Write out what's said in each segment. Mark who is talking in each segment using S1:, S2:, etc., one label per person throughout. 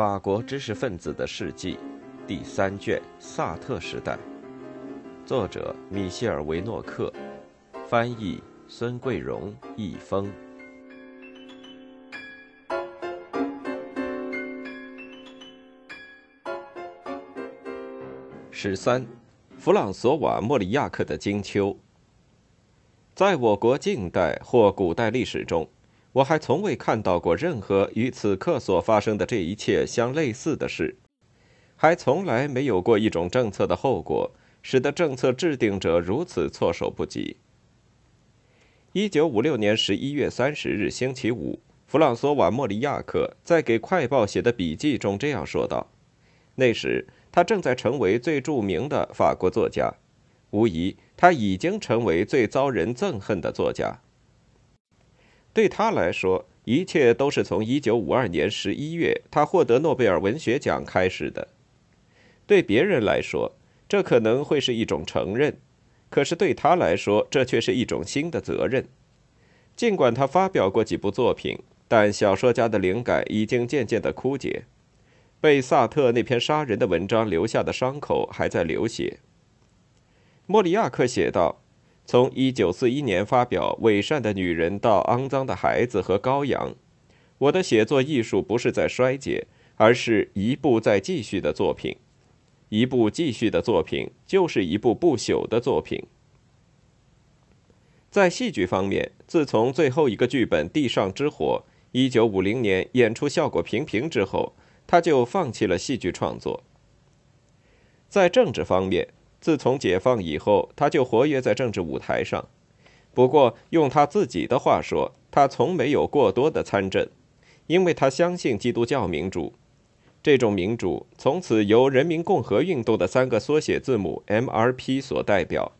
S1: 法国知识分子的事迹，第三卷《萨特时代》，作者米歇尔·维诺克，翻译孙桂荣、易峰。十三，弗朗索瓦·莫里亚克的《金秋》。在我国近代或古代历史中。我还从未看到过任何与此刻所发生的这一切相类似的事，还从来没有过一种政策的后果使得政策制定者如此措手不及。一九五六年十一月三十日星期五，弗朗索瓦·莫里亚克在给《快报》写的笔记中这样说道：“那时他正在成为最著名的法国作家，无疑他已经成为最遭人憎恨的作家。”对他来说，一切都是从1952年11月他获得诺贝尔文学奖开始的。对别人来说，这可能会是一种承认，可是对他来说，这却是一种新的责任。尽管他发表过几部作品，但小说家的灵感已经渐渐的枯竭，被萨特那篇杀人的文章留下的伤口还在流血。莫里亚克写道。从1941年发表《伪善的女人》到《肮脏的孩子》和《羔羊》，我的写作艺术不是在衰竭，而是一部在继续的作品。一部继续的作品就是一部不朽的作品。在戏剧方面，自从最后一个剧本《地上之火》1950年演出效果平平之后，他就放弃了戏剧创作。在政治方面，自从解放以后，他就活跃在政治舞台上。不过，用他自己的话说，他从没有过多的参政，因为他相信基督教民主。这种民主从此由人民共和运动的三个缩写字母 MRP 所代表。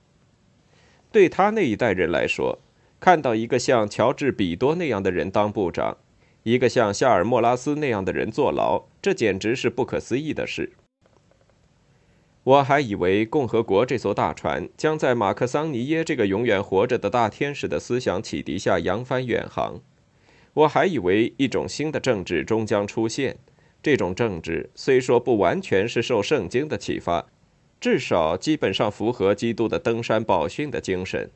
S1: 对他那一代人来说，看到一个像乔治·比多那样的人当部长，一个像夏尔·莫拉斯那样的人坐牢，这简直是不可思议的事。我还以为共和国这艘大船将在马克桑尼耶这个永远活着的大天使的思想启迪下扬帆远航。我还以为一种新的政治终将出现。这种政治虽说不完全是受圣经的启发，至少基本上符合基督的登山宝训的精神。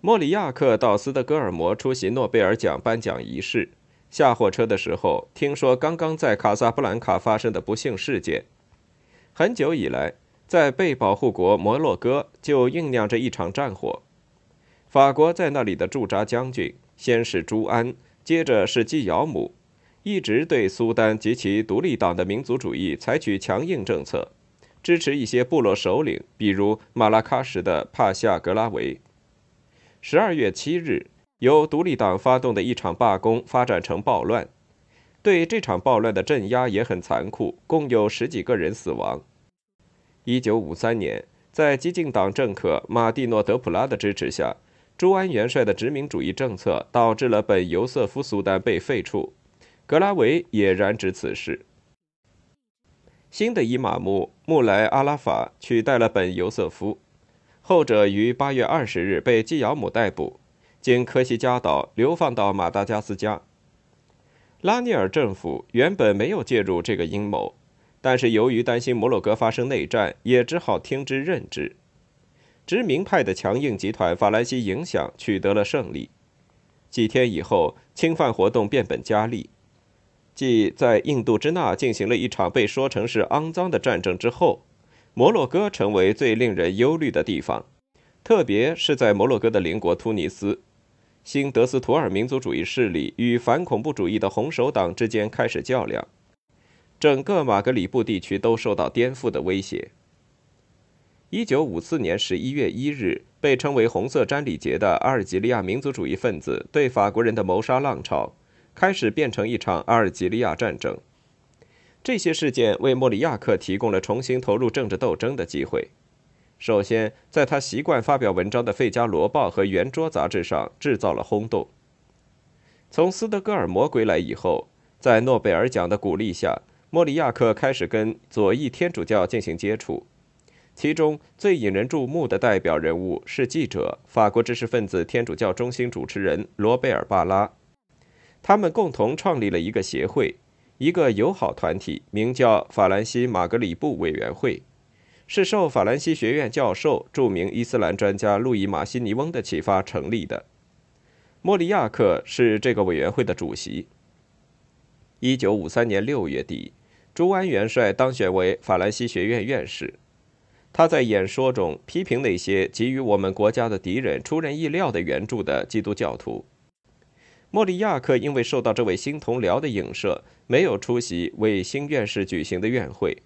S1: 莫里亚克到斯德哥尔摩出席诺贝尔奖颁奖仪式，下火车的时候听说刚刚在卡萨布兰卡发生的不幸事件。很久以来，在被保护国摩洛哥就酝酿着一场战火。法国在那里的驻扎将军，先是朱安，接着是基尧姆，一直对苏丹及其独立党的民族主义采取强硬政策，支持一些部落首领，比如马拉喀什的帕夏格拉维。十二月七日，由独立党发动的一场罢工发展成暴乱。对这场暴乱的镇压也很残酷，共有十几个人死亡。一九五三年，在激进党政客马蒂诺·德普拉的支持下，朱安元帅的殖民主义政策导致了本尤瑟夫苏丹被废黜。格拉维也染指此事。新的伊玛目穆莱阿拉法取代了本尤瑟夫，后者于八月二十日被基尧姆逮捕，经科西嘉岛流放到马达加斯加。拉尼尔政府原本没有介入这个阴谋，但是由于担心摩洛哥发生内战，也只好听之任之。殖民派的强硬集团法兰西影响取得了胜利。几天以后，侵犯活动变本加厉。即在印度支那进行了一场被说成是肮脏的战争之后，摩洛哥成为最令人忧虑的地方，特别是在摩洛哥的邻国突尼斯。新德斯图尔民族主义势力与反恐怖主义的红手党之间开始较量，整个马格里布地区都受到颠覆的威胁。一九五四年十一月一日，被称为“红色詹里节”的阿尔及利亚民族主义分子对法国人的谋杀浪潮，开始变成一场阿尔及利亚战争。这些事件为莫里亚克提供了重新投入政治斗争的机会。首先，在他习惯发表文章的《费加罗报》和《圆桌》杂志上制造了轰动。从斯德哥尔摩归来以后，在诺贝尔奖的鼓励下，莫里亚克开始跟左翼天主教进行接触。其中最引人注目的代表人物是记者、法国知识分子天主教中心主持人罗贝尔·巴拉。他们共同创立了一个协会，一个友好团体，名叫法兰西马格里布委员会，是受法兰西学院教授、著名伊斯兰专家路易马西尼翁的启发成立的。莫里亚克是这个委员会的主席。一九五三年六月底，朱安元帅当选为法兰西学院院士。他在演说中批评那些给予我们国家的敌人出人意料的援助的基督教徒。莫里亚克因为受到这位新同僚的影射，没有出席为新院士举行的院会，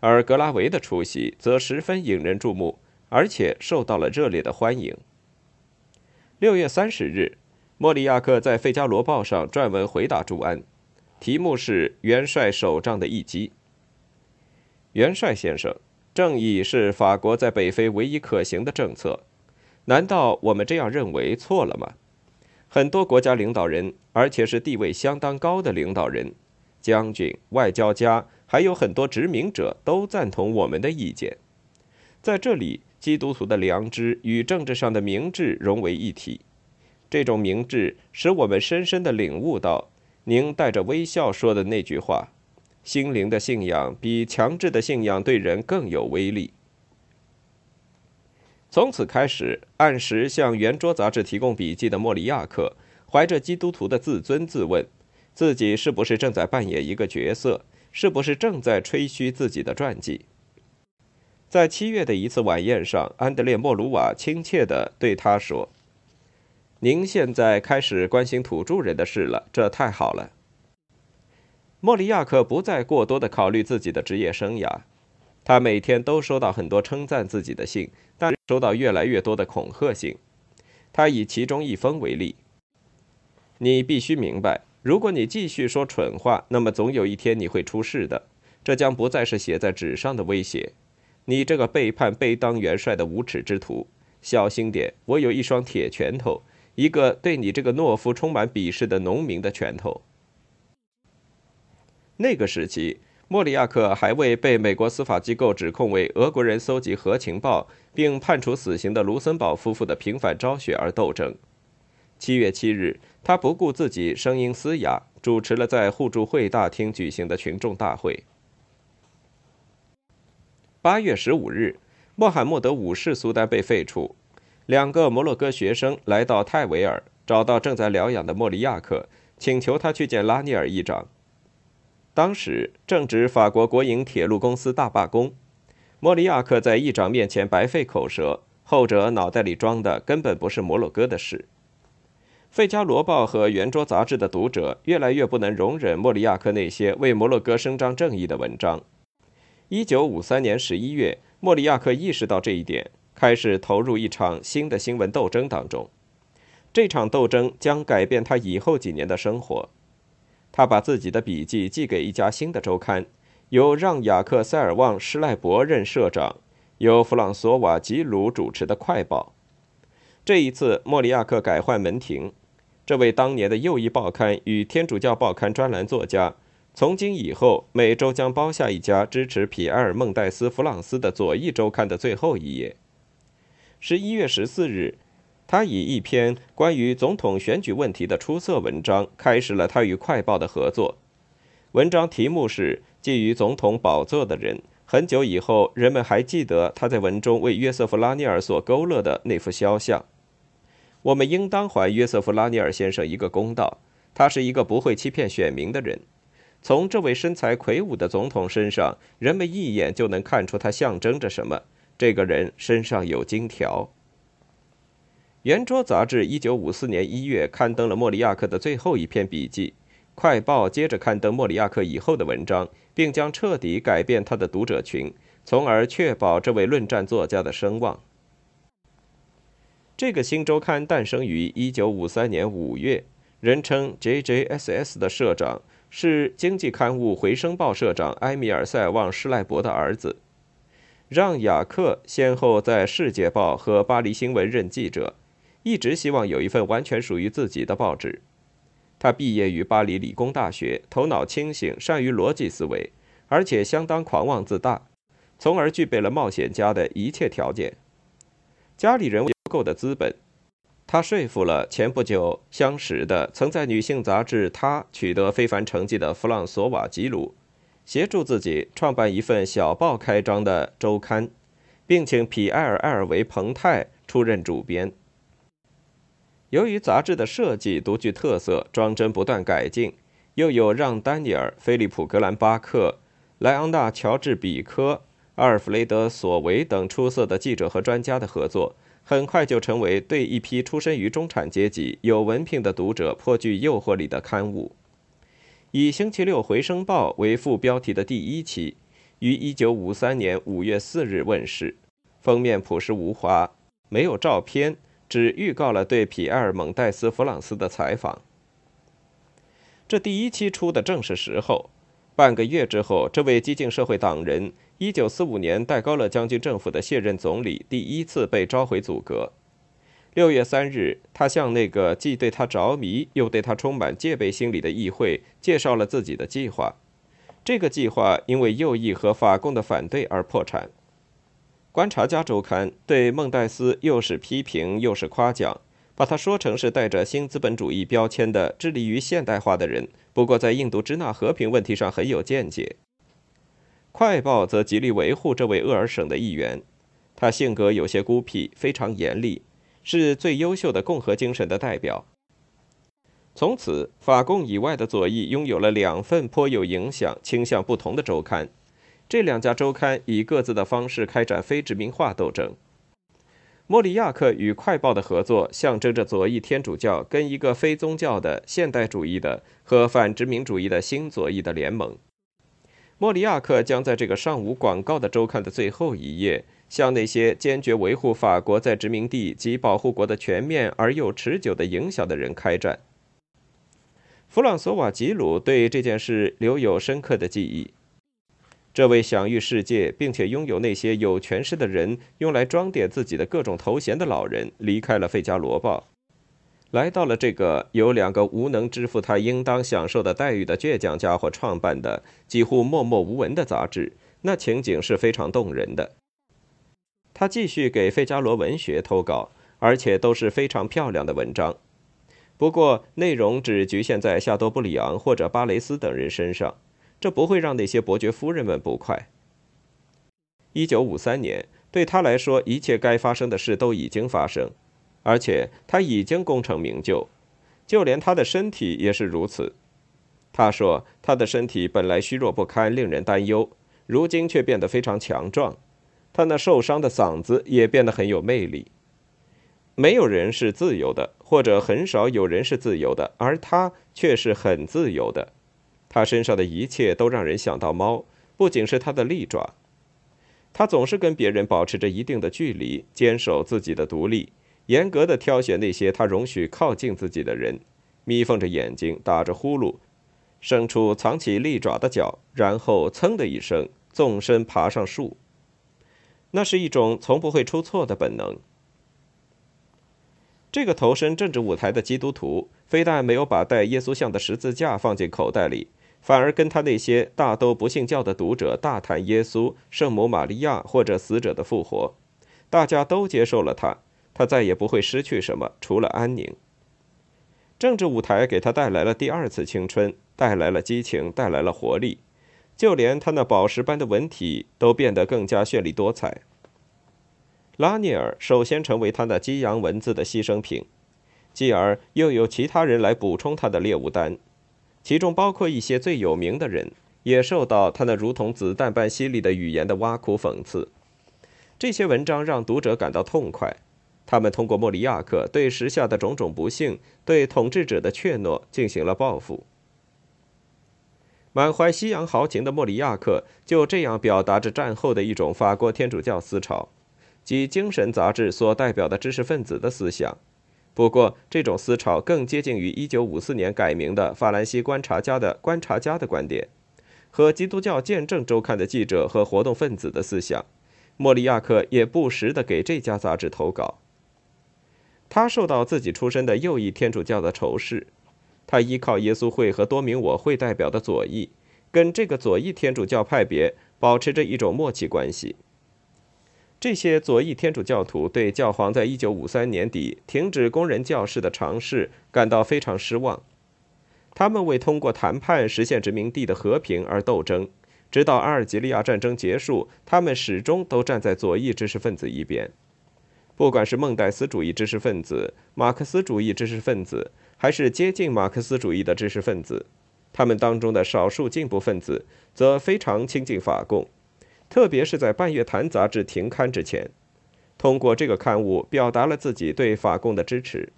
S1: 而格拉维的出席则十分引人注目，而且受到了热烈的欢迎。六月三十日，莫里亚克在《费加罗报》上撰文回答朱安，题目是“元帅首仗的一击”。元帅先生。正义是法国在北非唯一可行的政策，难道我们这样认为错了吗？很多国家领导人，而且是地位相当高的领导人、将军、外交家，还有很多殖民者都赞同我们的意见。在这里，基督徒的良知与政治上的明智融为一体。这种明智使我们深深地领悟到您带着微笑说的那句话。心灵的信仰比强制的信仰对人更有威力。从此开始，按时向圆桌杂志提供笔记的莫里亚克，怀着基督徒的自尊自问：自己是不是正在扮演一个角色？是不是正在吹嘘自己的传记？在七月的一次晚宴上，安德烈·莫鲁瓦亲切地对他说：“您现在开始关心土著人的事了，这太好了。”莫里亚克不再过多的考虑自己的职业生涯，他每天都收到很多称赞自己的信，但收到越来越多的恐吓信。他以其中一封为例：“你必须明白，如果你继续说蠢话，那么总有一天你会出事的。这将不再是写在纸上的威胁。你这个背叛被当元帅的无耻之徒，小心点！我有一双铁拳头，一个对你这个懦夫充满鄙视的农民的拳头。”那个时期，莫里亚克还为被美国司法机构指控为俄国人搜集核情报并判处死刑的卢森堡夫妇的平反昭雪而斗争。七月七日，他不顾自己声音嘶哑，主持了在互助会大厅举行的群众大会。八月十五日，穆罕默德五世苏丹被废除，两个摩洛哥学生来到泰维尔，找到正在疗养的莫里亚克，请求他去见拉尼尔议长。当时正值法国国营铁路公司大罢工，莫里亚克在议长面前白费口舌，后者脑袋里装的根本不是摩洛哥的事。《费加罗报》和《圆桌杂志》的读者越来越不能容忍莫里亚克那些为摩洛哥伸张正义的文章。1953年11月，莫里亚克意识到这一点，开始投入一场新的新闻斗争当中。这场斗争将改变他以后几年的生活。他把自己的笔记寄给一家新的周刊，由让·雅克·塞尔旺·施赖伯任社长，由弗朗索瓦·吉鲁主持的《快报》。这一次，莫里亚克改换门庭。这位当年的右翼报刊与天主教报刊专栏作家，从今以后每周将包下一家支持皮埃尔·孟戴斯·弗朗斯的左翼周刊的最后一页。十一月十四日。他以一篇关于总统选举问题的出色文章开始了他与《快报》的合作。文章题目是《觊觎总统宝座的人》。很久以后，人们还记得他在文中为约瑟夫·拉尼尔所勾勒的那幅肖像。我们应当还约瑟夫·拉尼尔先生一个公道。他是一个不会欺骗选民的人。从这位身材魁梧的总统身上，人们一眼就能看出他象征着什么。这个人身上有金条。圆桌杂志一九五四年一月刊登了莫里亚克的最后一篇笔记，快报接着刊登莫里亚克以后的文章，并将彻底改变他的读者群，从而确保这位论战作家的声望。这个新周刊诞生于一九五三年五月，人称 JJSS 的社长是经济刊物《回声报》社长埃米尔·塞旺·施赖伯的儿子，让·雅克先后在《世界报》和《巴黎新闻》任记者。一直希望有一份完全属于自己的报纸。他毕业于巴黎理工大学，头脑清醒，善于逻辑思维，而且相当狂妄自大，从而具备了冒险家的一切条件。家里人有够的资本，他说服了前不久相识的、曾在女性杂志《他》取得非凡成绩的弗朗索瓦·吉鲁，协助自己创办一份小报开张的周刊，并请皮埃尔·埃尔维·彭泰出任主编。由于杂志的设计独具特色，装帧不断改进，又有让·丹尼尔、菲利普·格兰巴克、莱昂纳·乔治·比科、阿尔弗雷德·索维等出色的记者和专家的合作，很快就成为对一批出身于中产阶级、有文凭的读者颇具诱惑力的刊物。以《星期六回声报》为副标题的第一期，于1953年5月4日问世，封面朴实无华，没有照片。只预告了对皮埃尔·蒙代斯·弗朗斯的采访。这第一期出的正是时候。半个月之后，这位激进社会党人，1945年戴高乐将军政府的卸任总理，第一次被召回组阁。6月3日，他向那个既对他着迷又对他充满戒备心理的议会介绍了自己的计划。这个计划因为右翼和法共的反对而破产。观察家周刊对孟戴斯又是批评又是夸奖，把他说成是带着新资本主义标签的致力于现代化的人。不过，在印度支那和平问题上很有见解。快报则极力维护这位鄂尔省的议员，他性格有些孤僻，非常严厉，是最优秀的共和精神的代表。从此，法共以外的左翼拥有了两份颇有影响、倾向不同的周刊。这两家周刊以各自的方式开展非殖民化斗争。莫里亚克与《快报》的合作，象征着左翼天主教跟一个非宗教的现代主义的和反殖民主义的新左翼的联盟。莫里亚克将在这个上无广告的周刊的最后一页，向那些坚决维护法国在殖民地及保护国的全面而又持久的影响的人开战。弗朗索瓦·吉鲁对这件事留有深刻的记忆。这位享誉世界，并且拥有那些有权势的人用来装点自己的各种头衔的老人，离开了《费加罗报》，来到了这个由两个无能支付他应当享受的待遇的倔强家伙创办的几乎默默无闻的杂志。那情景是非常动人的。他继续给《费加罗文学》投稿，而且都是非常漂亮的文章。不过，内容只局限在夏多布里昂或者巴雷斯等人身上。这不会让那些伯爵夫人们不快。一九五三年，对他来说，一切该发生的事都已经发生，而且他已经功成名就，就连他的身体也是如此。他说，他的身体本来虚弱不堪，令人担忧，如今却变得非常强壮。他那受伤的嗓子也变得很有魅力。没有人是自由的，或者很少有人是自由的，而他却是很自由的。他身上的一切都让人想到猫，不仅是他的利爪。他总是跟别人保持着一定的距离，坚守自己的独立，严格的挑选那些他容许靠近自己的人，眯缝着眼睛，打着呼噜，伸出藏起利爪的脚，然后噌的一声纵身爬上树。那是一种从不会出错的本能。这个投身政治舞台的基督徒，非但没有把带耶稣像的十字架放进口袋里。反而跟他那些大都不信教的读者大谈耶稣、圣母玛利亚或者死者的复活，大家都接受了他，他再也不会失去什么，除了安宁。政治舞台给他带来了第二次青春，带来了激情，带来了活力，就连他那宝石般的文体都变得更加绚丽多彩。拉尼尔首先成为他那激扬文字的牺牲品，继而又有其他人来补充他的猎物单。其中包括一些最有名的人，也受到他那如同子弹般犀利的语言的挖苦讽刺。这些文章让读者感到痛快，他们通过莫里亚克对时下的种种不幸、对统治者的怯懦进行了报复。满怀西洋豪情的莫里亚克就这样表达着战后的一种法国天主教思潮，即精神杂志所代表的知识分子的思想。不过，这种思潮更接近于1954年改名的《法兰西观察家》的观察家的观点，和基督教见证周刊的记者和活动分子的思想。莫里亚克也不时地给这家杂志投稿。他受到自己出身的右翼天主教的仇视，他依靠耶稣会和多名我会代表的左翼，跟这个左翼天主教派别保持着一种默契关系。这些左翼天主教徒对教皇在1953年底停止工人教士的尝试感到非常失望。他们为通过谈判实现殖民地的和平而斗争，直到阿尔及利亚战争结束，他们始终都站在左翼知识分子一边。不管是孟戴斯主义知识分子、马克思主义知识分子，还是接近马克思主义的知识分子，他们当中的少数进步分子则非常亲近法共。特别是在《半月谈》杂志停刊之前，通过这个刊物表达了自己对法共的支持。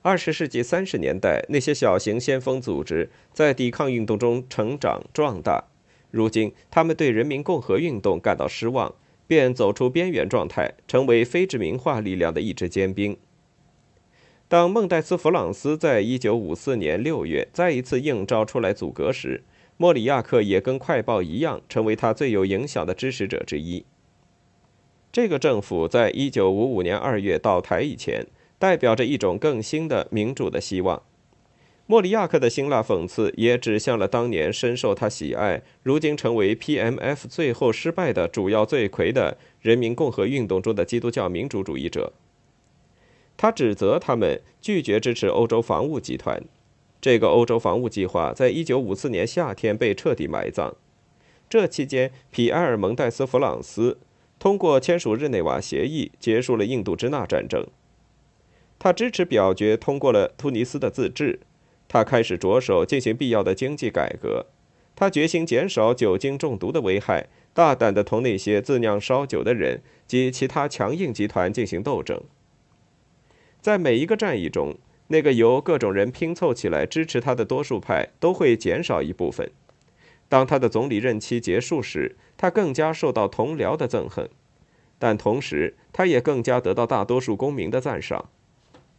S1: 二十世纪三十年代，那些小型先锋组织在抵抗运动中成长壮大，如今他们对人民共和运动感到失望，便走出边缘状态，成为非殖民化力量的一支尖兵。当孟戴斯·弗朗斯在一九五四年六月再一次应召出来阻隔时，莫里亚克也跟《快报》一样，成为他最有影响的支持者之一。这个政府在一九五五年二月倒台以前，代表着一种更新的民主的希望。莫里亚克的辛辣讽刺也指向了当年深受他喜爱、如今成为 PMF 最后失败的主要罪魁的人民共和运动中的基督教民主主义者。他指责他们拒绝支持欧洲防务集团。这个欧洲防务计划在一九五四年夏天被彻底埋葬。这期间，皮埃尔·蒙代斯·弗朗斯通过签署日内瓦协议结束了印度支那战争。他支持表决通过了突尼斯的自治。他开始着手进行必要的经济改革。他决心减少酒精中毒的危害，大胆地同那些自酿烧酒的人及其他强硬集团进行斗争。在每一个战役中，那个由各种人拼凑起来支持他的多数派都会减少一部分。当他的总理任期结束时，他更加受到同僚的憎恨，但同时他也更加得到大多数公民的赞赏。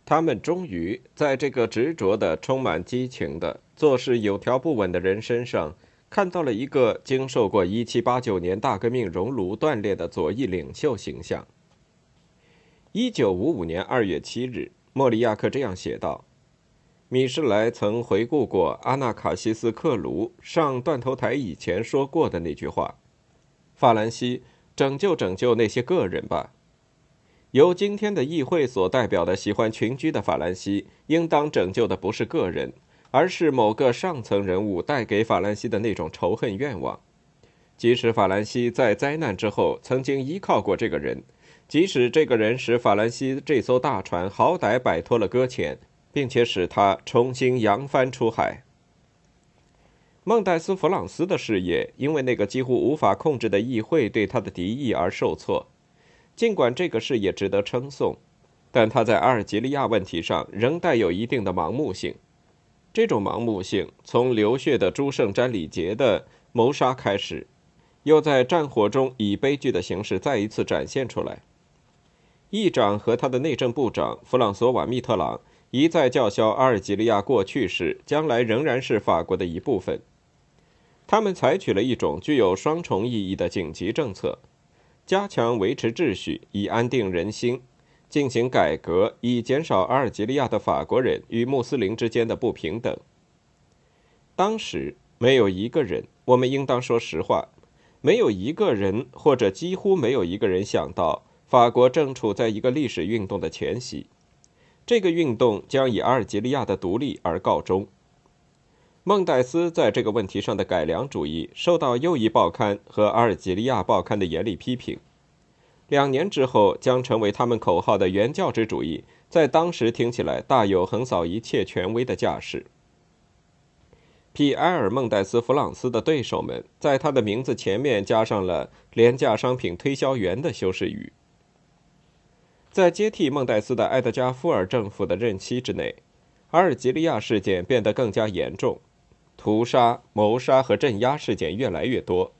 S1: 他们终于在这个执着的、充满激情的、做事有条不紊的人身上，看到了一个经受过1789年大革命熔炉锻炼的左翼领袖形象。1955年2月7日。莫里亚克这样写道：“米士莱曾回顾过阿纳卡西斯克卢上断头台以前说过的那句话：‘法兰西，拯救拯救那些个人吧。’由今天的议会所代表的喜欢群居的法兰西，应当拯救的不是个人，而是某个上层人物带给法兰西的那种仇恨愿望。即使法兰西在灾难之后曾经依靠过这个人。”即使这个人使法兰西这艘大船好歹摆脱了搁浅，并且使他重新扬帆出海，孟戴斯·弗朗斯的事业因为那个几乎无法控制的议会对他的敌意而受挫。尽管这个事业值得称颂，但他在阿尔及利亚问题上仍带有一定的盲目性。这种盲目性从流血的朱圣詹里杰的谋杀开始，又在战火中以悲剧的形式再一次展现出来。议长和他的内政部长弗朗索瓦·密特朗一再叫嚣，阿尔及利亚过去是，将来仍然是法国的一部分。他们采取了一种具有双重意义的紧急政策：加强维持秩序，以安定人心；进行改革，以减少阿尔及利亚的法国人与穆斯林之间的不平等。当时没有一个人，我们应当说实话，没有一个人，或者几乎没有一个人想到。法国正处在一个历史运动的前夕，这个运动将以阿尔及利亚的独立而告终。孟戴斯在这个问题上的改良主义受到右翼报刊和阿尔及利亚报刊的严厉批评。两年之后，将成为他们口号的原教旨主义，在当时听起来大有横扫一切权威的架势。皮埃尔·孟戴斯·弗朗斯的对手们在他的名字前面加上了“廉价商品推销员”的修饰语。在接替孟戴斯的埃德加·富尔政府的任期之内，阿尔及利亚事件变得更加严重，屠杀、谋杀和镇压事件越来越多。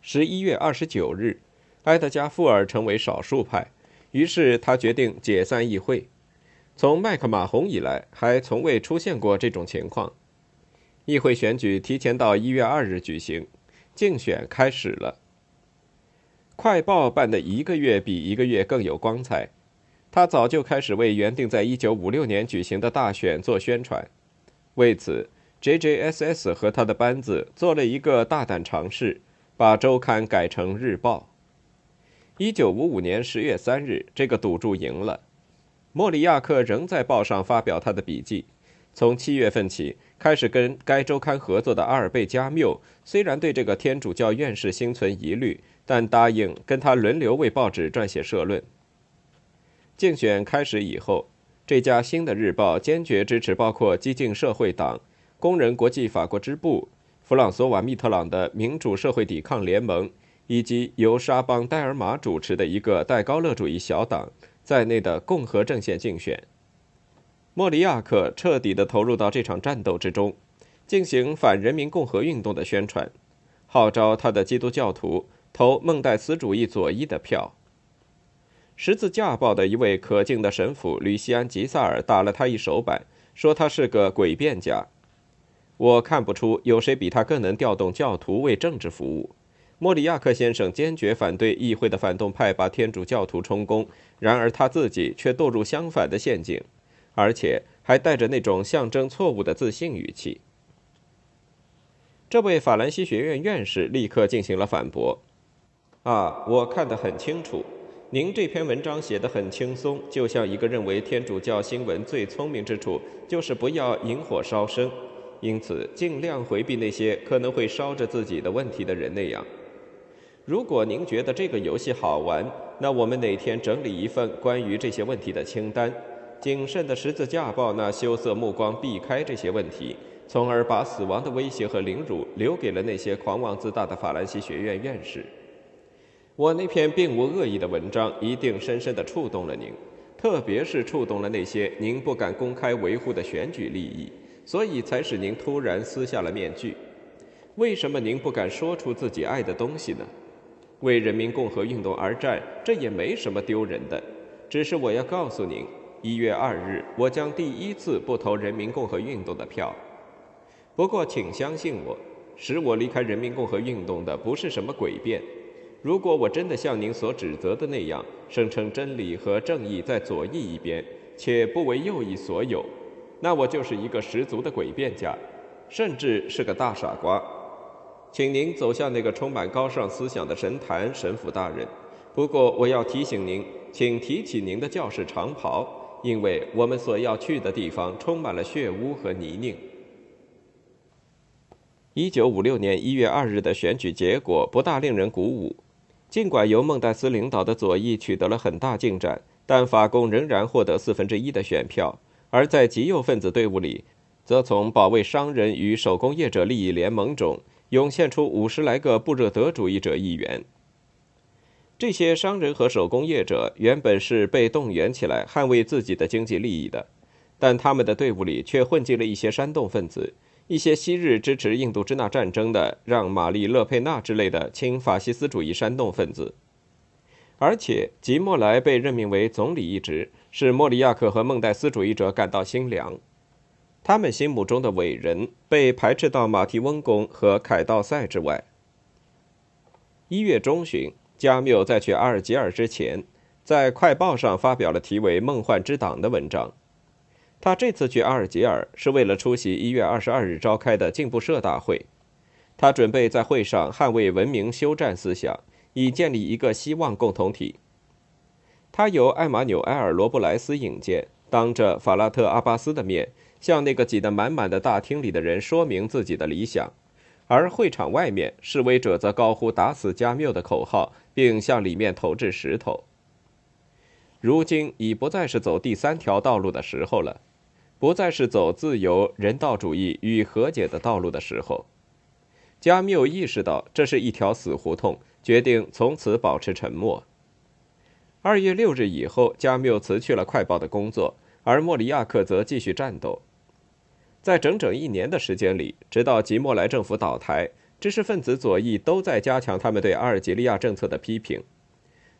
S1: 十一月二十九日，埃德加·富尔成为少数派，于是他决定解散议会。从麦克马洪以来，还从未出现过这种情况。议会选举提前到一月二日举行，竞选开始了。快报办的一个月比一个月更有光彩，他早就开始为原定在一九五六年举行的大选做宣传。为此，JJSS 和他的班子做了一个大胆尝试，把周刊改成日报。一九五五年十月三日，这个赌注赢了。莫里亚克仍在报上发表他的笔记。从七月份起，开始跟该周刊合作的阿尔贝加缪，虽然对这个天主教院士心存疑虑，但答应跟他轮流为报纸撰写社论。竞选开始以后，这家新的日报坚决支持包括激进社会党、工人国际法国支部、弗朗索瓦·密特朗的民主社会抵抗联盟，以及由沙邦·戴尔玛主持的一个戴高乐主义小党在内的共和阵线竞选。莫里亚克彻底地投入到这场战斗之中，进行反人民共和运动的宣传，号召他的基督教徒投孟戴斯主义左翼的票。十字架报的一位可敬的神父吕西安·吉萨尔打了他一手板，说他是个诡辩家。我看不出有谁比他更能调动教徒为政治服务。莫里亚克先生坚决反对议会的反动派把天主教徒充公，然而他自己却堕入相反的陷阱。而且还带着那种象征错误的自信语气。这位法兰西学院院士立刻进行了反驳：“啊，我看得很清楚，您这篇文章写得很轻松，就像一个认为天主教新闻最聪明之处就是不要引火烧身，因此尽量回避那些可能会烧着自己的问题的人那样。如果您觉得这个游戏好玩，那我们哪天整理一份关于这些问题的清单。”谨慎的十字架报那羞涩目光避开这些问题，从而把死亡的威胁和凌辱留给了那些狂妄自大的法兰西学院院士。我那篇并无恶意的文章一定深深地触动了您，特别是触动了那些您不敢公开维护的选举利益，所以才使您突然撕下了面具。为什么您不敢说出自己爱的东西呢？为人民共和运动而战，这也没什么丢人的。只是我要告诉您。一月二日，我将第一次不投人民共和运动的票。不过，请相信我，使我离开人民共和运动的不是什么诡辩。如果我真的像您所指责的那样，声称真理和正义在左翼一边，且不为右翼所有，那我就是一个十足的诡辩家，甚至是个大傻瓜。请您走向那个充满高尚思想的神坛，神父大人。不过，我要提醒您，请提起您的教士长袍。因为我们所要去的地方充满了血污和泥泞。一九五六年一月二日的选举结果不大令人鼓舞。尽管由孟戴斯领导的左翼取得了很大进展，但法共仍然获得四分之一的选票，而在极右分子队伍里，则从保卫商人与手工业者利益联盟中涌现出五十来个布热德主义者议员。这些商人和手工业者原本是被动员起来捍卫自己的经济利益的，但他们的队伍里却混进了一些煽动分子，一些昔日支持印度支那战争的让·玛丽·勒佩纳之类的亲法西斯主义煽动分子。而且，吉莫莱被任命为总理一职，使莫里亚克和孟戴斯主义者感到心凉。他们心目中的伟人被排斥到马提翁宫和凯道塞之外。一月中旬。加缪在去阿尔及尔之前，在《快报》上发表了题为《梦幻之党》的文章。他这次去阿尔及尔是为了出席一月二十二日召开的进步社大会。他准备在会上捍卫文明休战思想，以建立一个希望共同体。他由艾玛纽埃尔·罗布莱斯引荐，当着法拉特·阿巴斯的面，向那个挤得满满的大厅里的人说明自己的理想。而会场外面，示威者则高呼“打死加缪”的口号，并向里面投掷石头。如今已不再是走第三条道路的时候了，不再是走自由、人道主义与和解的道路的时候。加缪意识到这是一条死胡同，决定从此保持沉默。二月六日以后，加缪辞去了《快报》的工作，而莫里亚克则继续战斗。在整整一年的时间里，直到吉莫莱政府倒台，知识分子左翼都在加强他们对阿尔及利亚政策的批评。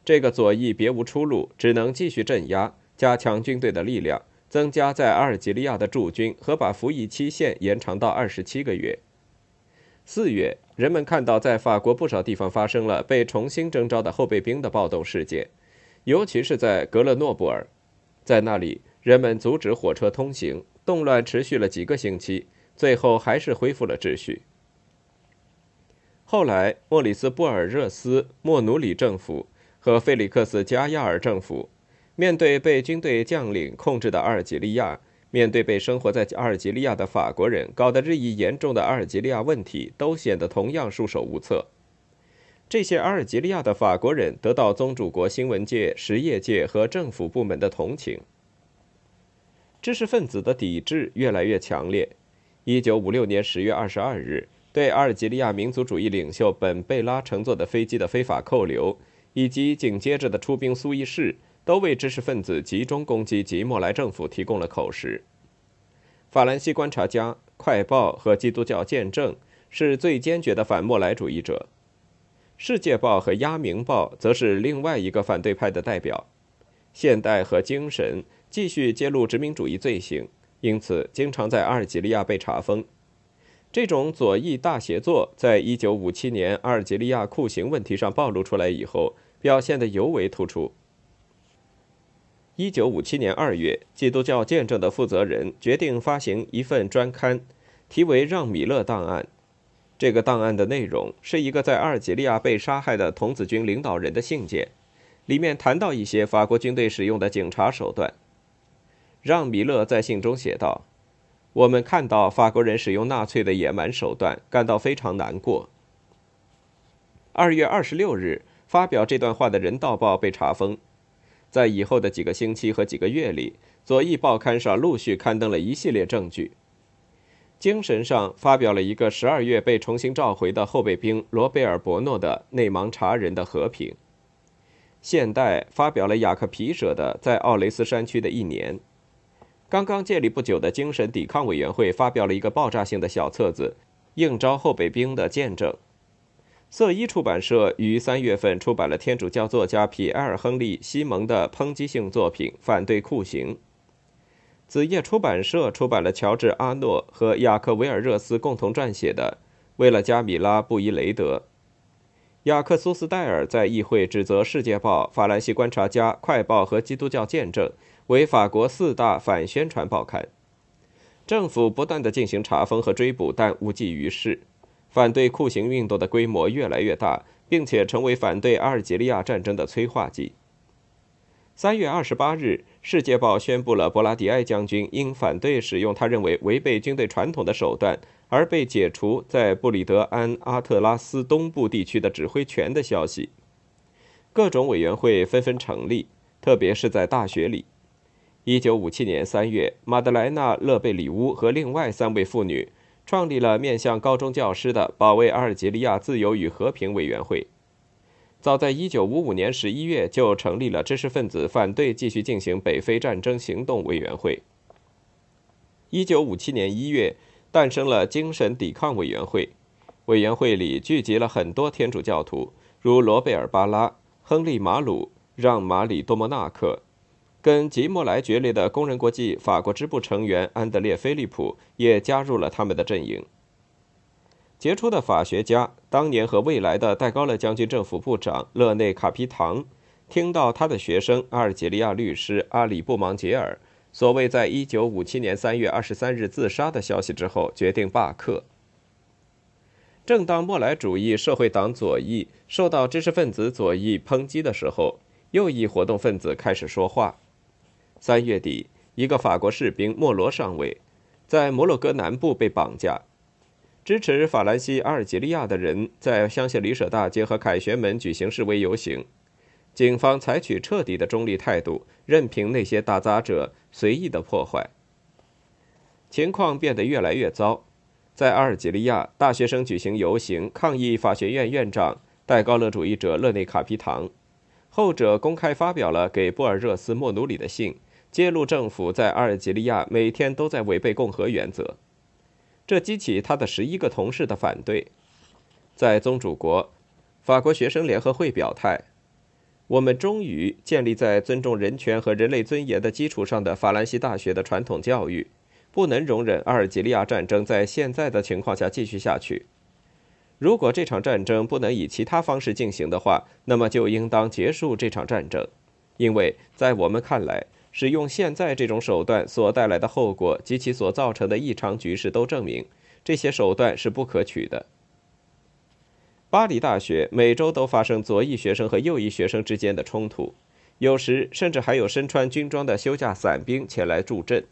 S1: 这个左翼别无出路，只能继续镇压，加强军队的力量，增加在阿尔及利亚的驻军和把服役期限延长到二十七个月。四月，人们看到在法国不少地方发生了被重新征召的后备兵的暴动事件，尤其是在格勒诺布尔，在那里，人们阻止火车通行。动乱持续了几个星期，最后还是恢复了秩序。后来，莫里斯·布尔热斯·莫努里政府和菲利克斯·加亚尔政府，面对被军队将领控制的阿尔及利亚，面对被生活在阿尔及利亚的法国人搞得日益严重的阿尔及利亚问题，都显得同样束手无策。这些阿尔及利亚的法国人得到宗主国新闻界、实业界和政府部门的同情。知识分子的抵制越来越强烈。一九五六年十月二十二日，对阿尔及利亚民族主义领袖本·贝拉乘坐的飞机的非法扣留，以及紧接着的出兵苏伊士，都为知识分子集中攻击吉莫莱政府提供了口实。法兰西观察家、快报和基督教见证是最坚决的反莫莱主义者。《世界报》和《鸭明报》则是另外一个反对派的代表，《现代》和《精神》继续揭露殖民主义罪行，因此经常在阿尔及利亚被查封。这种左翼大协作在1957年阿尔及利亚酷刑问题上暴露出来以后，表现得尤为突出。1957年2月，基督教见证的负责人决定发行一份专刊，题为《让·米勒档案》。这个档案的内容是一个在阿尔及利亚被杀害的童子军领导人的信件，里面谈到一些法国军队使用的警察手段。让·米勒在信中写道：“我们看到法国人使用纳粹的野蛮手段，感到非常难过。”二月二十六日，发表这段话的《人道报》被查封。在以后的几个星期和几个月里，左翼报刊上陆续刊登了一系列证据。精神上发表了一个十二月被重新召回的后备兵罗贝尔·伯诺的内蒙查人的和平。现代发表了雅克皮舍的在奥雷斯山区的一年。刚刚建立不久的精神抵抗委员会发表了一个爆炸性的小册子，应招后备兵的见证。色一出版社于三月份出版了天主教作家皮埃尔·亨利·西蒙的抨击性作品《反对酷刑》。子夜出版社出版了乔治·阿诺和雅克·维尔热斯共同撰写的《为了加米拉·布伊雷德》。雅克·苏斯戴尔在议会指责《世界报》、《法兰西观察家》、《快报》和《基督教见证》为法国四大反宣传报刊。政府不断地进行查封和追捕，但无济于事。反对酷刑运动的规模越来越大，并且成为反对阿尔及利亚战争的催化剂。三月二十八日，《世界报》宣布了博拉迪埃将军因反对使用他认为违背军队传统的手段而被解除在布里德安阿特拉斯东部地区的指挥权的消息。各种委员会纷纷成立，特别是在大学里。一九五七年三月，马德莱娜·勒贝里乌和另外三位妇女创立了面向高中教师的保卫阿尔及利亚自由与和平委员会。早在1955年11月，就成立了知识分子反对继续进行北非战争行动委员会。1957年1月，诞生了精神抵抗委员会，委员会里聚集了很多天主教徒，如罗贝尔·巴拉、亨利·马鲁、让·马里多莫纳克。跟吉莫莱决裂的工人国际法国支部成员安德烈·菲利普也加入了他们的阵营。杰出的法学家，当年和未来的戴高乐将军政府部长勒内·卡皮唐，听到他的学生阿尔及利亚律师阿里·布芒杰尔所谓在1957年3月23日自杀的消息之后，决定罢课。正当莫莱主义社会党左翼受到知识分子左翼抨击的时候，右翼活动分子开始说话。三月底，一个法国士兵莫罗上尉在摩洛哥南部被绑架。支持法兰西阿尔及利亚的人在香榭里舍大街和凯旋门举行示威游行，警方采取彻底的中立态度，任凭那些打砸者随意的破坏。情况变得越来越糟，在阿尔及利亚，大学生举行游行抗议法学院院长戴高乐主义者勒内卡皮唐，后者公开发表了给布尔热斯莫努里的信，揭露政府在阿尔及利亚每天都在违背共和原则。这激起他的十一个同事的反对。在宗主国，法国学生联合会表态：“我们终于建立在尊重人权和人类尊严的基础上的法兰西大学的传统教育，不能容忍阿尔及利亚战争在现在的情况下继续下去。如果这场战争不能以其他方式进行的话，那么就应当结束这场战争，因为在我们看来。”使用现在这种手段所带来的后果及其所造成的异常局势都证明，这些手段是不可取的。巴黎大学每周都发生左翼学生和右翼学生之间的冲突，有时甚至还有身穿军装的休假伞兵前来助阵。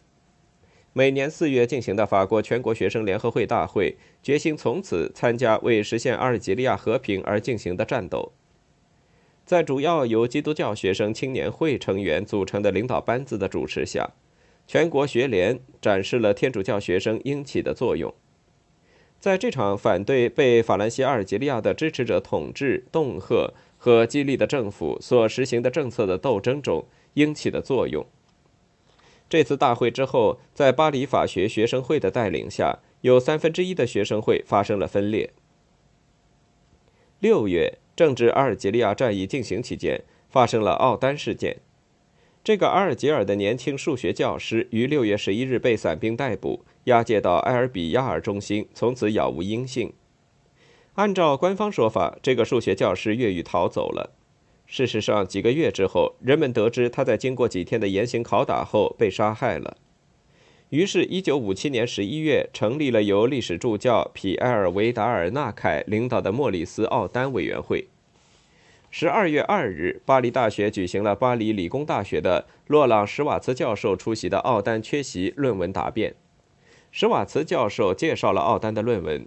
S1: 每年四月进行的法国全国学生联合会大会决心从此参加为实现阿尔及利亚和平而进行的战斗。在主要由基督教学生青年会成员组成的领导班子的主持下，全国学联展示了天主教学生应起的作用。在这场反对被法兰西阿尔及利亚的支持者统治、恫吓和激励的政府所实行的政策的斗争中应起的作用。这次大会之后，在巴黎法学学生会的带领下，有三分之一的学生会发生了分裂。六月，正值阿尔及利亚战役进行期间，发生了奥丹事件。这个阿尔及尔的年轻数学教师于六月十一日被伞兵逮捕，押解到埃尔比亚尔中心，从此杳无音信。按照官方说法，这个数学教师越狱逃走了。事实上，几个月之后，人们得知他在经过几天的严刑拷打后被杀害了。于是，1957年11月，成立了由历史助教皮埃尔·维达尔纳凯领导的莫里斯·奥丹委员会。12月2日，巴黎大学举行了巴黎理工大学的洛朗·施瓦茨教授出席的奥丹缺席论文答辩。施瓦茨教授介绍了奥丹的论文，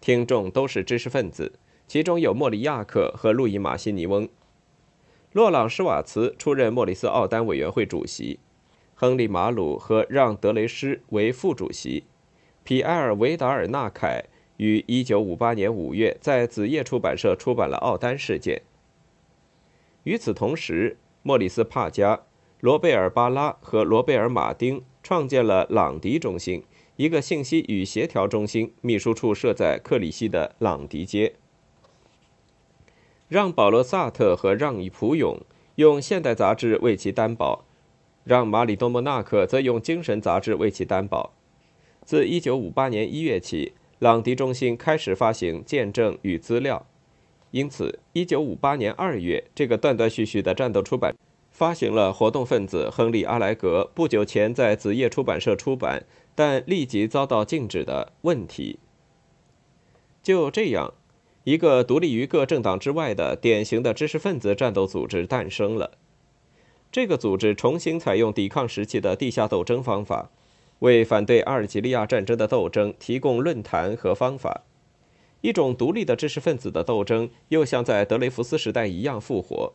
S1: 听众都是知识分子，其中有莫里亚克和路易·马西尼翁。洛朗·施瓦茨出任莫里斯·奥丹委员会主席，亨利·马鲁和让·德雷施为副主席。皮埃尔·维达尔纳凯于1958年5月在子夜出版社出版了《奥丹事件》。与此同时，莫里斯·帕加、罗贝尔·巴拉和罗贝尔·马丁创建了朗迪中心，一个信息与协调中心，秘书处设在克里希的朗迪街。让·保罗·萨特和让·普永用《现代》杂志为其担保，让·马里多莫纳克则用《精神》杂志为其担保。自1958年1月起，朗迪中心开始发行见证与资料，因此1958年2月，这个断断续续的战斗出版发行了活动分子亨利·阿莱格不久前在子夜出版社出版但立即遭到禁止的问题。就这样。一个独立于各政党之外的典型的知识分子战斗组织诞生了。这个组织重新采用抵抗时期的地下斗争方法，为反对阿尔及利亚战争的斗争提供论坛和方法。一种独立的知识分子的斗争又像在德雷福斯时代一样复活。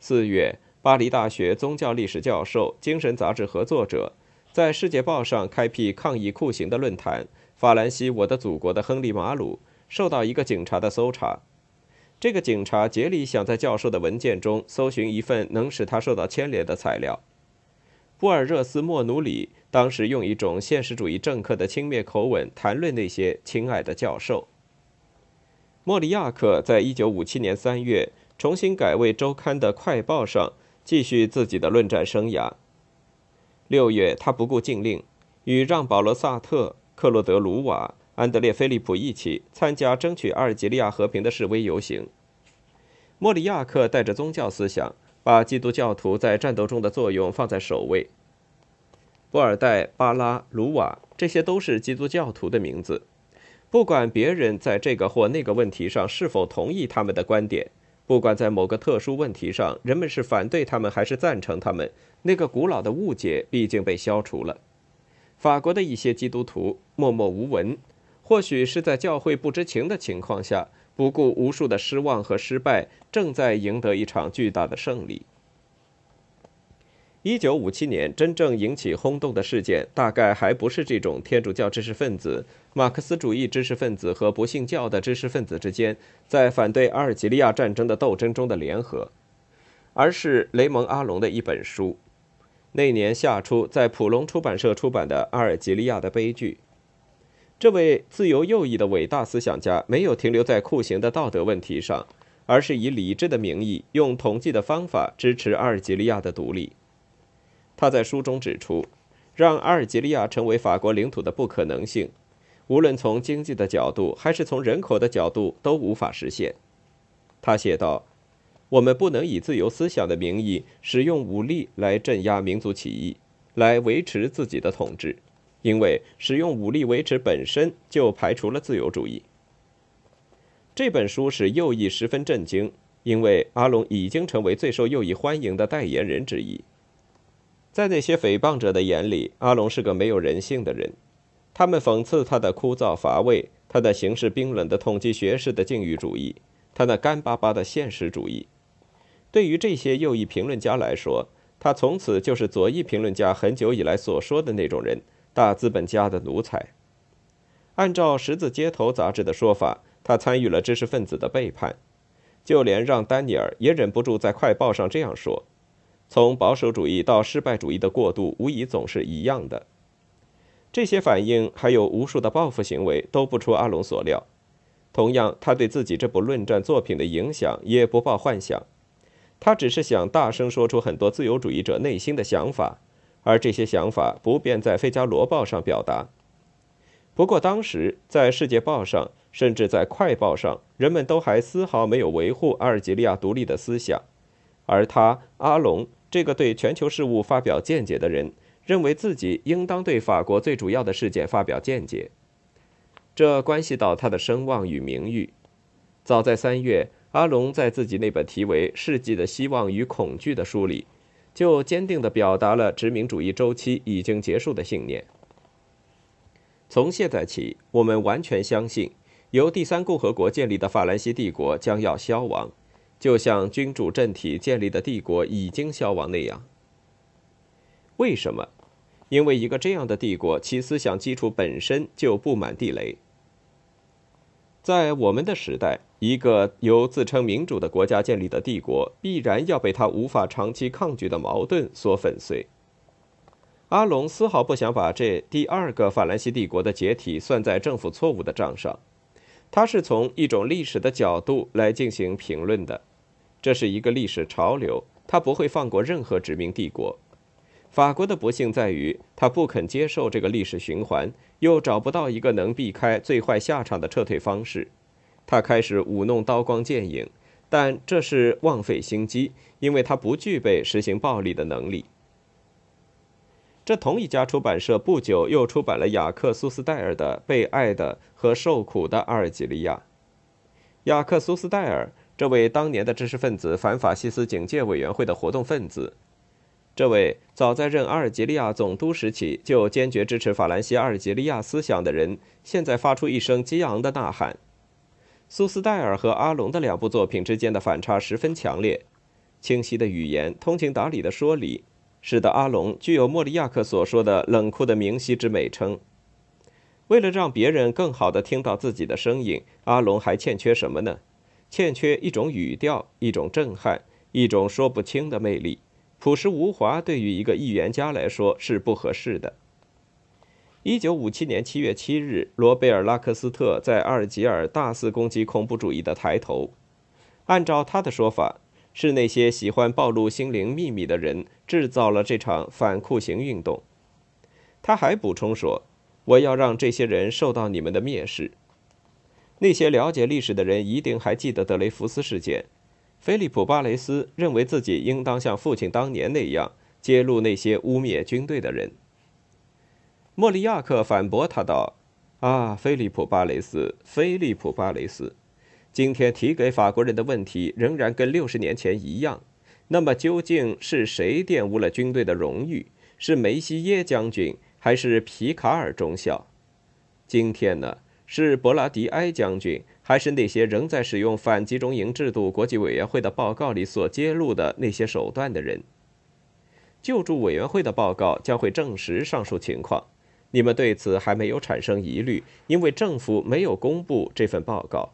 S1: 四月，巴黎大学宗教历史教授、精神杂志合作者，在《世界报》上开辟抗议酷刑的论坛。法兰西，我的祖国的亨利·马鲁。受到一个警察的搜查，这个警察竭力想在教授的文件中搜寻一份能使他受到牵连的材料。布尔热斯·莫努里当时用一种现实主义政客的轻蔑口吻谈论那些亲爱的教授。莫里亚克在一九五七年三月重新改为周刊的快报上继续自己的论战生涯。六月，他不顾禁令，与让·保罗·萨特、克洛德·卢瓦。安德烈·菲利普一起参加争取阿尔及利亚和平的示威游行。莫里亚克带着宗教思想，把基督教徒在战斗中的作用放在首位。波尔代、巴拉、卢瓦，这些都是基督教徒的名字。不管别人在这个或那个问题上是否同意他们的观点，不管在某个特殊问题上人们是反对他们还是赞成他们，那个古老的误解毕竟被消除了。法国的一些基督徒默默无闻。或许是在教会不知情的情况下，不顾无数的失望和失败，正在赢得一场巨大的胜利。一九五七年真正引起轰动的事件，大概还不是这种天主教知识分子、马克思主义知识分子和不信教的知识分子之间在反对阿尔及利亚战争的斗争中的联合，而是雷蒙·阿隆的一本书，那年夏初在普隆出版社出版的《阿尔及利亚的悲剧》。这位自由右翼的伟大思想家没有停留在酷刑的道德问题上，而是以理智的名义，用统计的方法支持阿尔及利亚的独立。他在书中指出，让阿尔及利亚成为法国领土的不可能性，无论从经济的角度还是从人口的角度都无法实现。他写道：“我们不能以自由思想的名义使用武力来镇压民族起义，来维持自己的统治。”因为使用武力维持本身就排除了自由主义。这本书使右翼十分震惊，因为阿龙已经成为最受右翼欢迎的代言人之一。在那些诽谤者的眼里，阿龙是个没有人性的人。他们讽刺他的枯燥乏味，他的形式冰冷的统计学式的境遇主义，他那干巴巴的现实主义。对于这些右翼评论家来说，他从此就是左翼评论家很久以来所说的那种人——大资本家的奴才。按照《十字街头》杂志的说法，他参与了知识分子的背叛。就连让·丹尼尔也忍不住在《快报》上这样说：“从保守主义到失败主义的过渡，无疑总是一样的。”这些反应还有无数的报复行为都不出阿龙所料。同样，他对自己这部论战作品的影响也不抱幻想。他只是想大声说出很多自由主义者内心的想法，而这些想法不便在《费加罗报》上表达。不过，当时在《世界报》上，甚至在《快报》上，人们都还丝毫没有维护阿尔及利亚独立的思想，而他阿龙这个对全球事务发表见解的人，认为自己应当对法国最主要的事件发表见解。这关系到他的声望与名誉。早在三月，阿龙在自己那本题为《世纪的希望与恐惧》的书里，就坚定地表达了殖民主义周期已经结束的信念。从现在起，我们完全相信，由第三共和国建立的法兰西帝国将要消亡，就像君主政体建立的帝国已经消亡那样。为什么？因为一个这样的帝国，其思想基础本身就布满地雷。在我们的时代，一个由自称民主的国家建立的帝国，必然要被他无法长期抗拒的矛盾所粉碎。阿龙丝毫不想把这第二个法兰西帝国的解体算在政府错误的账上，他是从一种历史的角度来进行评论的，这是一个历史潮流，他不会放过任何殖民帝国。法国的不幸在于，他不肯接受这个历史循环，又找不到一个能避开最坏下场的撤退方式，他开始舞弄刀光剑影，但这是枉费心机，因为他不具备实行暴力的能力。这同一家出版社不久又出版了雅克·苏斯戴尔的《被爱的和受苦的阿尔及利亚》。雅克·苏斯戴尔这位当年的知识分子、反法西斯警戒委员会的活动分子，这位早在任阿尔及利亚总督时期就坚决支持法兰西阿尔及利亚思想的人，现在发出一声激昂的呐喊。苏斯戴尔和阿龙的两部作品之间的反差十分强烈，清晰的语言，通情达理的说理。使得阿龙具有莫里亚克所说的冷酷的明晰之美称。为了让别人更好地听到自己的声音，阿龙还欠缺什么呢？欠缺一种语调，一种震撼，一种说不清的魅力。朴实无华对于一个预言家来说是不合适的。一九五七年七月七日，罗贝尔·拉克斯特在阿尔及尔大肆攻击恐怖主义的抬头。按照他的说法。是那些喜欢暴露心灵秘密的人制造了这场反酷刑运动。他还补充说：“我要让这些人受到你们的蔑视。”那些了解历史的人一定还记得德雷福斯事件。菲利普·巴雷斯认为自己应当像父亲当年那样揭露那些污蔑军队的人。莫里亚克反驳他道：“啊，菲利普·巴雷斯，菲利普·巴雷斯。”今天提给法国人的问题仍然跟六十年前一样。那么，究竟是谁玷污了军队的荣誉？是梅西耶将军，还是皮卡尔中校？今天呢？是博拉迪埃将军，还是那些仍在使用反集中营制度国际委员会的报告里所揭露的那些手段的人？救助委员会的报告将会证实上述情况。你们对此还没有产生疑虑，因为政府没有公布这份报告。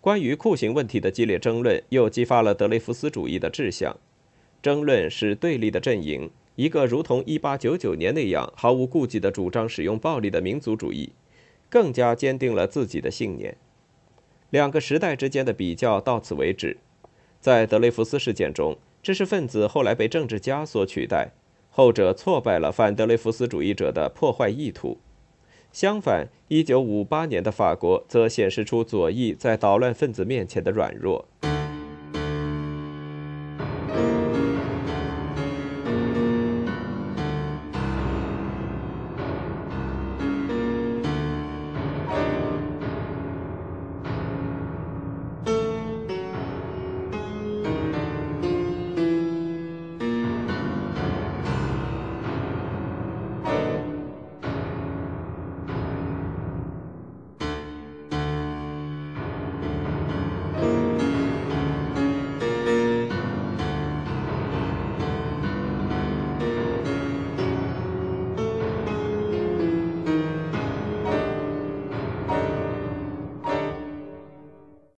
S1: 关于酷刑问题的激烈争论，又激发了德雷福斯主义的志向。争论使对立的阵营，一个如同1899年那样毫无顾忌地主张使用暴力的民族主义，更加坚定了自己的信念。两个时代之间的比较到此为止。在德雷福斯事件中，知识分子后来被政治家所取代，后者挫败了反德雷福斯主义者的破坏意图。相反，一九五八年的法国则显示出左翼在捣乱分子面前的软弱。